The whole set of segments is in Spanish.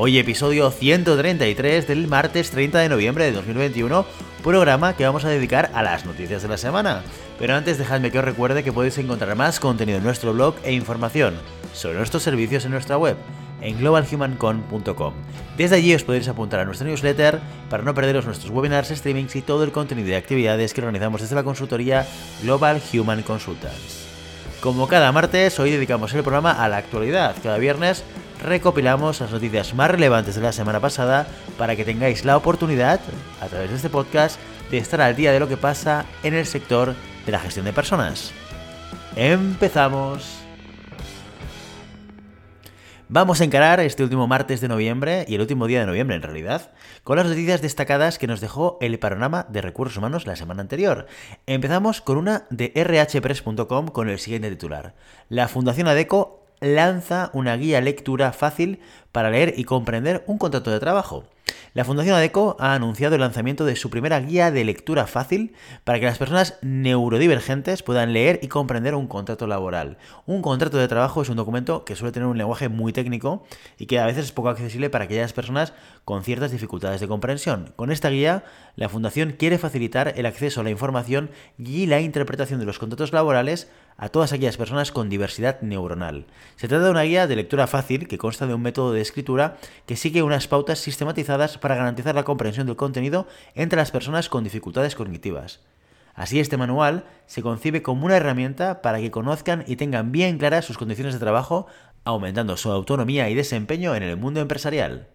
Hoy episodio 133 del martes 30 de noviembre de 2021, programa que vamos a dedicar a las noticias de la semana. Pero antes dejadme que os recuerde que podéis encontrar más contenido en nuestro blog e información sobre nuestros servicios en nuestra web en globalhumancon.com. Desde allí os podéis apuntar a nuestra newsletter para no perderos nuestros webinars, streamings y todo el contenido de actividades que organizamos desde la consultoría Global Human Consultants. Como cada martes, hoy dedicamos el programa a la actualidad. Cada viernes recopilamos las noticias más relevantes de la semana pasada para que tengáis la oportunidad, a través de este podcast, de estar al día de lo que pasa en el sector de la gestión de personas. ¡Empezamos! Vamos a encarar este último martes de noviembre y el último día de noviembre en realidad, con las noticias destacadas que nos dejó el panorama de recursos humanos la semana anterior. Empezamos con una de rhpress.com con el siguiente titular. La Fundación ADECO lanza una guía lectura fácil para leer y comprender un contrato de trabajo. La Fundación ADECO ha anunciado el lanzamiento de su primera guía de lectura fácil para que las personas neurodivergentes puedan leer y comprender un contrato laboral. Un contrato de trabajo es un documento que suele tener un lenguaje muy técnico y que a veces es poco accesible para aquellas personas con ciertas dificultades de comprensión. Con esta guía, la Fundación quiere facilitar el acceso a la información y la interpretación de los contratos laborales a todas aquellas personas con diversidad neuronal. Se trata de una guía de lectura fácil que consta de un método de escritura que sigue unas pautas sistematizadas para garantizar la comprensión del contenido entre las personas con dificultades cognitivas. Así, este manual se concibe como una herramienta para que conozcan y tengan bien claras sus condiciones de trabajo, aumentando su autonomía y desempeño en el mundo empresarial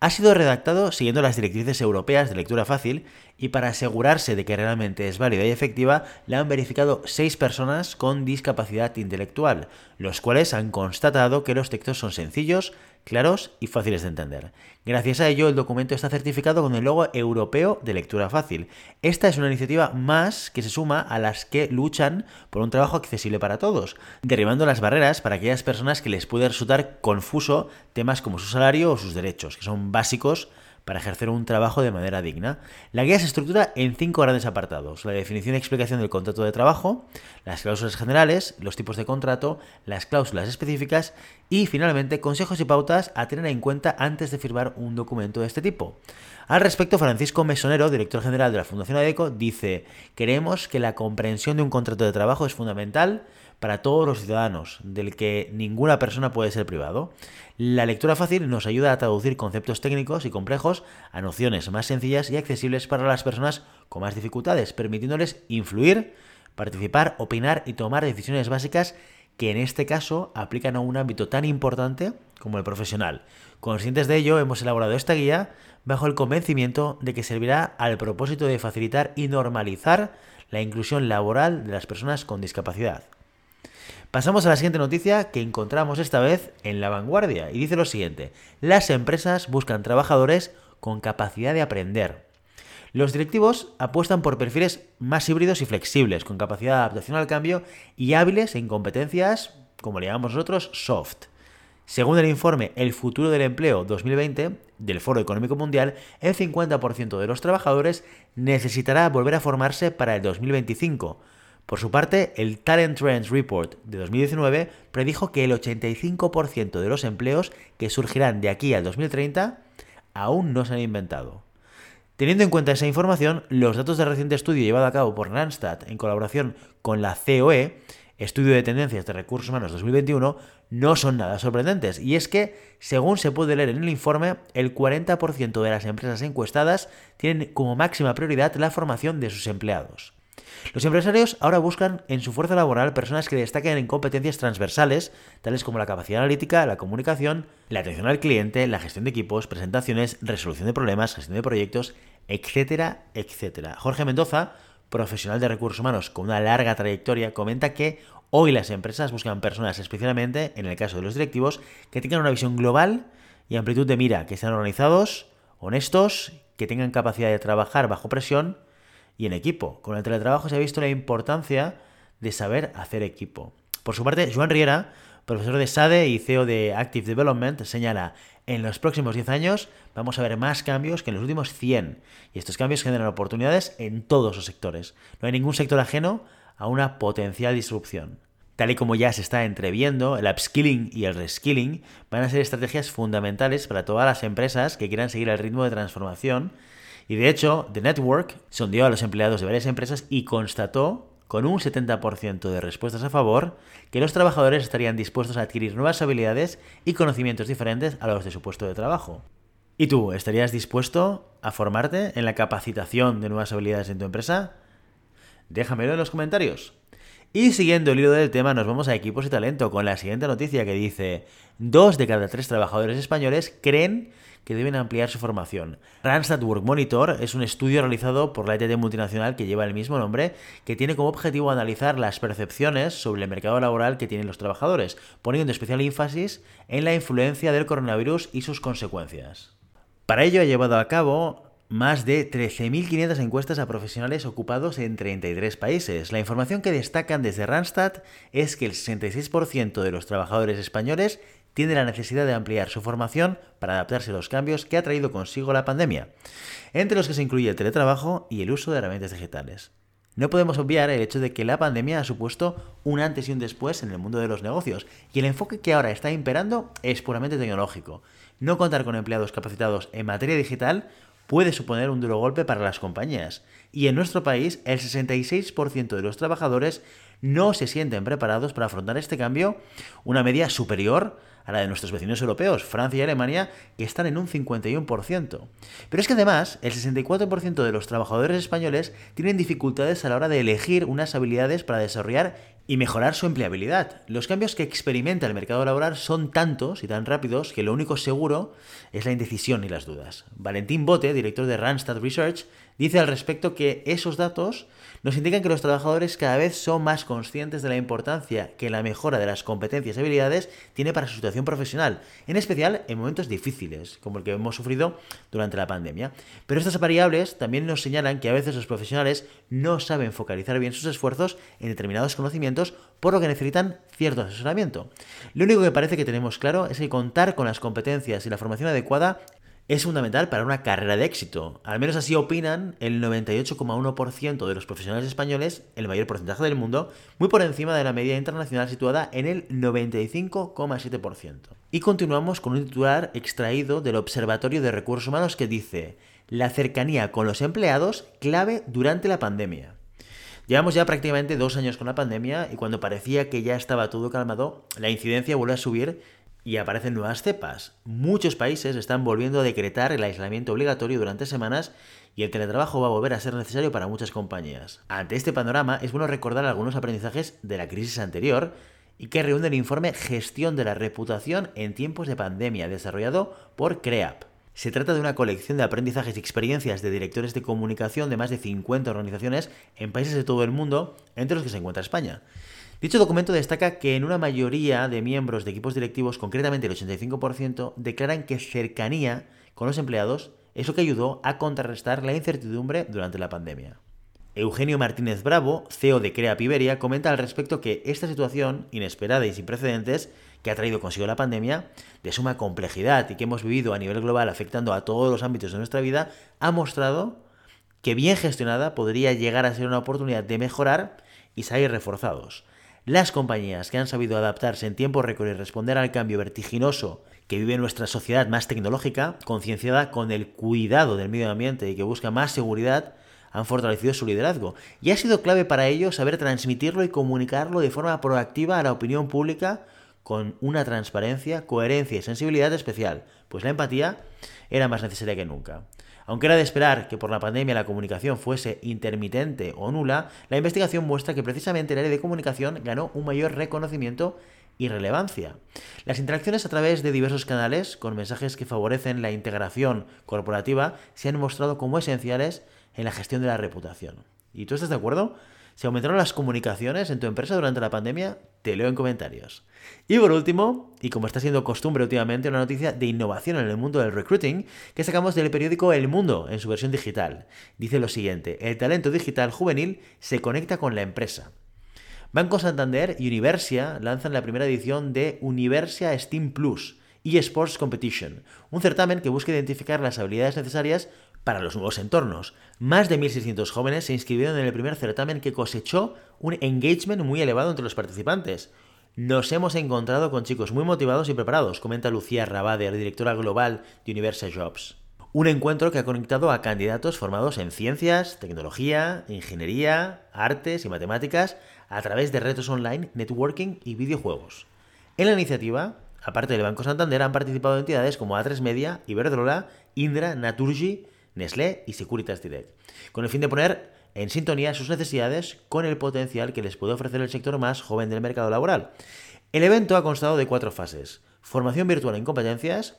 ha sido redactado siguiendo las directrices europeas de lectura fácil y para asegurarse de que realmente es válida y efectiva, la han verificado seis personas con discapacidad intelectual, los cuales han constatado que los textos son sencillos, claros y fáciles de entender. Gracias a ello, el documento está certificado con el logo europeo de lectura fácil. Esta es una iniciativa más que se suma a las que luchan por un trabajo accesible para todos, derribando las barreras para aquellas personas que les puede resultar confuso temas como su salario o sus derechos, que son básicos para ejercer un trabajo de manera digna. La guía se estructura en cinco grandes apartados. La definición y explicación del contrato de trabajo, las cláusulas generales, los tipos de contrato, las cláusulas específicas y finalmente consejos y pautas a tener en cuenta antes de firmar un documento de este tipo. Al respecto, Francisco Mesonero, director general de la Fundación ADECO, dice, queremos que la comprensión de un contrato de trabajo es fundamental para todos los ciudadanos, del que ninguna persona puede ser privado. La lectura fácil nos ayuda a traducir conceptos técnicos y complejos a nociones más sencillas y accesibles para las personas con más dificultades, permitiéndoles influir, participar, opinar y tomar decisiones básicas que en este caso aplican a un ámbito tan importante como el profesional. Conscientes de ello, hemos elaborado esta guía bajo el convencimiento de que servirá al propósito de facilitar y normalizar la inclusión laboral de las personas con discapacidad. Pasamos a la siguiente noticia que encontramos esta vez en La Vanguardia y dice lo siguiente, las empresas buscan trabajadores con capacidad de aprender. Los directivos apuestan por perfiles más híbridos y flexibles, con capacidad de adaptación al cambio y hábiles en competencias, como le llamamos nosotros, soft. Según el informe El futuro del empleo 2020 del Foro Económico Mundial, el 50% de los trabajadores necesitará volver a formarse para el 2025 por su parte, el Talent Trends Report de 2019 predijo que el 85% de los empleos que surgirán de aquí al 2030 aún no se han inventado. Teniendo en cuenta esa información, los datos del reciente estudio llevado a cabo por Randstad en colaboración con la COE, Estudio de Tendencias de Recursos Humanos 2021, no son nada sorprendentes. Y es que, según se puede leer en el informe, el 40% de las empresas encuestadas tienen como máxima prioridad la formación de sus empleados. Los empresarios ahora buscan en su fuerza laboral personas que destaquen en competencias transversales, tales como la capacidad analítica, la comunicación, la atención al cliente, la gestión de equipos, presentaciones, resolución de problemas, gestión de proyectos, etcétera, etcétera. Jorge Mendoza, profesional de recursos humanos con una larga trayectoria, comenta que hoy las empresas buscan personas especialmente, en el caso de los directivos, que tengan una visión global y amplitud de mira, que sean organizados, honestos, que tengan capacidad de trabajar bajo presión y en equipo. Con el teletrabajo se ha visto la importancia de saber hacer equipo. Por su parte, Joan Riera, profesor de SADE y CEO de Active Development, señala, en los próximos 10 años vamos a ver más cambios que en los últimos 100, y estos cambios generan oportunidades en todos los sectores. No hay ningún sector ajeno a una potencial disrupción. Tal y como ya se está entreviendo, el upskilling y el reskilling van a ser estrategias fundamentales para todas las empresas que quieran seguir el ritmo de transformación. Y de hecho, The Network sondeó a los empleados de varias empresas y constató, con un 70% de respuestas a favor, que los trabajadores estarían dispuestos a adquirir nuevas habilidades y conocimientos diferentes a los de su puesto de trabajo. ¿Y tú, estarías dispuesto a formarte en la capacitación de nuevas habilidades en tu empresa? Déjamelo en los comentarios. Y siguiendo el hilo del tema, nos vamos a equipos y talento con la siguiente noticia que dice: dos de cada tres trabajadores españoles creen que deben ampliar su formación. Randstad Work Monitor es un estudio realizado por la ETT multinacional que lleva el mismo nombre, que tiene como objetivo analizar las percepciones sobre el mercado laboral que tienen los trabajadores, poniendo especial énfasis en la influencia del coronavirus y sus consecuencias. Para ello ha llevado a cabo más de 13.500 encuestas a profesionales ocupados en 33 países. La información que destacan desde Randstad es que el 66% de los trabajadores españoles tiene la necesidad de ampliar su formación para adaptarse a los cambios que ha traído consigo la pandemia, entre los que se incluye el teletrabajo y el uso de herramientas digitales. No podemos obviar el hecho de que la pandemia ha supuesto un antes y un después en el mundo de los negocios, y el enfoque que ahora está imperando es puramente tecnológico. No contar con empleados capacitados en materia digital puede suponer un duro golpe para las compañías. Y en nuestro país, el 66% de los trabajadores no se sienten preparados para afrontar este cambio, una media superior a la de nuestros vecinos europeos, Francia y Alemania, que están en un 51%. Pero es que además, el 64% de los trabajadores españoles tienen dificultades a la hora de elegir unas habilidades para desarrollar y mejorar su empleabilidad. Los cambios que experimenta el mercado laboral son tantos y tan rápidos que lo único seguro es la indecisión y las dudas. Valentín Bote, director de Randstad Research, dice al respecto que esos datos nos indican que los trabajadores cada vez son más conscientes de la importancia que la mejora de las competencias y habilidades tiene para su situación profesional, en especial en momentos difíciles, como el que hemos sufrido durante la pandemia. Pero estas variables también nos señalan que a veces los profesionales no saben focalizar bien sus esfuerzos en determinados conocimientos, por lo que necesitan cierto asesoramiento. Lo único que parece que tenemos claro es que contar con las competencias y la formación adecuada es fundamental para una carrera de éxito. Al menos así opinan el 98,1% de los profesionales españoles, el mayor porcentaje del mundo, muy por encima de la media internacional situada en el 95,7%. Y continuamos con un titular extraído del Observatorio de Recursos Humanos que dice, la cercanía con los empleados clave durante la pandemia. Llevamos ya prácticamente dos años con la pandemia y cuando parecía que ya estaba todo calmado, la incidencia vuelve a subir y aparecen nuevas cepas. Muchos países están volviendo a decretar el aislamiento obligatorio durante semanas y el teletrabajo va a volver a ser necesario para muchas compañías. Ante este panorama es bueno recordar algunos aprendizajes de la crisis anterior y que reúne el informe Gestión de la reputación en tiempos de pandemia desarrollado por CREAP. Se trata de una colección de aprendizajes y experiencias de directores de comunicación de más de 50 organizaciones en países de todo el mundo, entre los que se encuentra España. Dicho documento destaca que en una mayoría de miembros de equipos directivos, concretamente el 85%, declaran que cercanía con los empleados es lo que ayudó a contrarrestar la incertidumbre durante la pandemia. Eugenio Martínez Bravo, CEO de Crea Piberia, comenta al respecto que esta situación, inesperada y sin precedentes, que ha traído consigo la pandemia, de suma complejidad y que hemos vivido a nivel global afectando a todos los ámbitos de nuestra vida, ha mostrado que bien gestionada podría llegar a ser una oportunidad de mejorar y salir reforzados. Las compañías que han sabido adaptarse en tiempo récord y responder al cambio vertiginoso que vive nuestra sociedad más tecnológica, concienciada con el cuidado del medio ambiente y que busca más seguridad, han fortalecido su liderazgo. Y ha sido clave para ello saber transmitirlo y comunicarlo de forma proactiva a la opinión pública con una transparencia, coherencia y sensibilidad especial, pues la empatía era más necesaria que nunca. Aunque era de esperar que por la pandemia la comunicación fuese intermitente o nula, la investigación muestra que precisamente el área de comunicación ganó un mayor reconocimiento y relevancia. Las interacciones a través de diversos canales, con mensajes que favorecen la integración corporativa, se han mostrado como esenciales en la gestión de la reputación. ¿Y tú estás de acuerdo? ¿Se aumentaron las comunicaciones en tu empresa durante la pandemia? Te leo en comentarios. Y por último, y como está siendo costumbre últimamente, una noticia de innovación en el mundo del recruiting que sacamos del periódico El Mundo en su versión digital. Dice lo siguiente, el talento digital juvenil se conecta con la empresa. Banco Santander y Universia lanzan la primera edición de Universia Steam Plus eSports Competition, un certamen que busca identificar las habilidades necesarias para los nuevos entornos. Más de 1.600 jóvenes se inscribieron en el primer certamen que cosechó un engagement muy elevado entre los participantes. Nos hemos encontrado con chicos muy motivados y preparados, comenta Lucía Rabader, directora global de Universal Jobs. Un encuentro que ha conectado a candidatos formados en ciencias, tecnología, ingeniería, artes y matemáticas a través de retos online, networking y videojuegos. En la iniciativa, aparte del Banco Santander, han participado entidades como A3 Media, Iberdrola, Indra, Naturgy, Nestlé y Securitas Direct, con el fin de poner en sintonía sus necesidades con el potencial que les puede ofrecer el sector más joven del mercado laboral. El evento ha constado de cuatro fases. Formación virtual en competencias,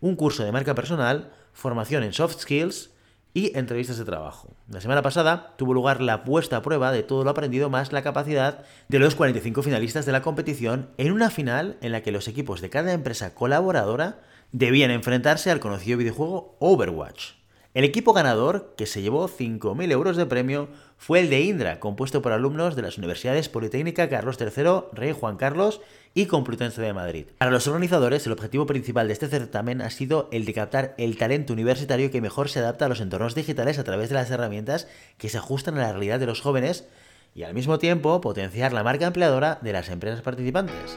un curso de marca personal, formación en soft skills y entrevistas de trabajo. La semana pasada tuvo lugar la puesta a prueba de todo lo aprendido más la capacidad de los 45 finalistas de la competición en una final en la que los equipos de cada empresa colaboradora debían enfrentarse al conocido videojuego Overwatch. El equipo ganador, que se llevó 5.000 euros de premio, fue el de Indra, compuesto por alumnos de las Universidades Politécnica Carlos III, Rey Juan Carlos y Complutense de Madrid. Para los organizadores, el objetivo principal de este certamen ha sido el de captar el talento universitario que mejor se adapta a los entornos digitales a través de las herramientas que se ajustan a la realidad de los jóvenes y al mismo tiempo potenciar la marca empleadora de las empresas participantes.